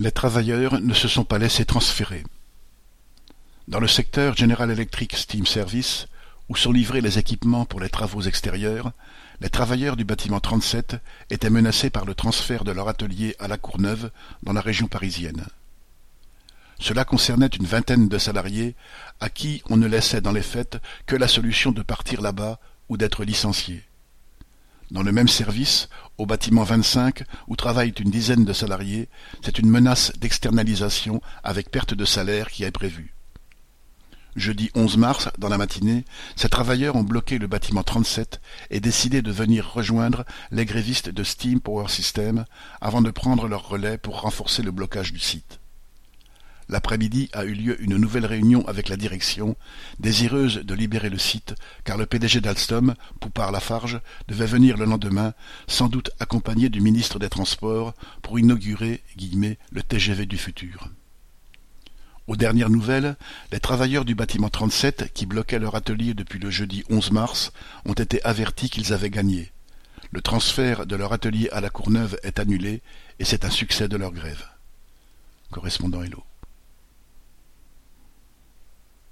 Les travailleurs ne se sont pas laissés transférer. Dans le secteur General Electric Steam Service, où sont livrés les équipements pour les travaux extérieurs, les travailleurs du bâtiment 37 étaient menacés par le transfert de leur atelier à La Courneuve, dans la région parisienne. Cela concernait une vingtaine de salariés à qui on ne laissait dans les faits que la solution de partir là-bas ou d'être licenciés. Dans le même service, au bâtiment 25, où travaillent une dizaine de salariés, c'est une menace d'externalisation avec perte de salaire qui est prévue. Jeudi 11 mars, dans la matinée, ces travailleurs ont bloqué le bâtiment 37 et décidé de venir rejoindre les grévistes de Steam Power System avant de prendre leur relais pour renforcer le blocage du site. L'après-midi a eu lieu une nouvelle réunion avec la direction, désireuse de libérer le site, car le PDG d'Alstom, Poupard Lafarge, devait venir le lendemain, sans doute accompagné du ministre des Transports, pour inaugurer le TGV du futur. Aux dernières nouvelles, les travailleurs du bâtiment 37, qui bloquaient leur atelier depuis le jeudi 11 mars, ont été avertis qu'ils avaient gagné. Le transfert de leur atelier à la Courneuve est annulé et c'est un succès de leur grève. Correspondant Hello.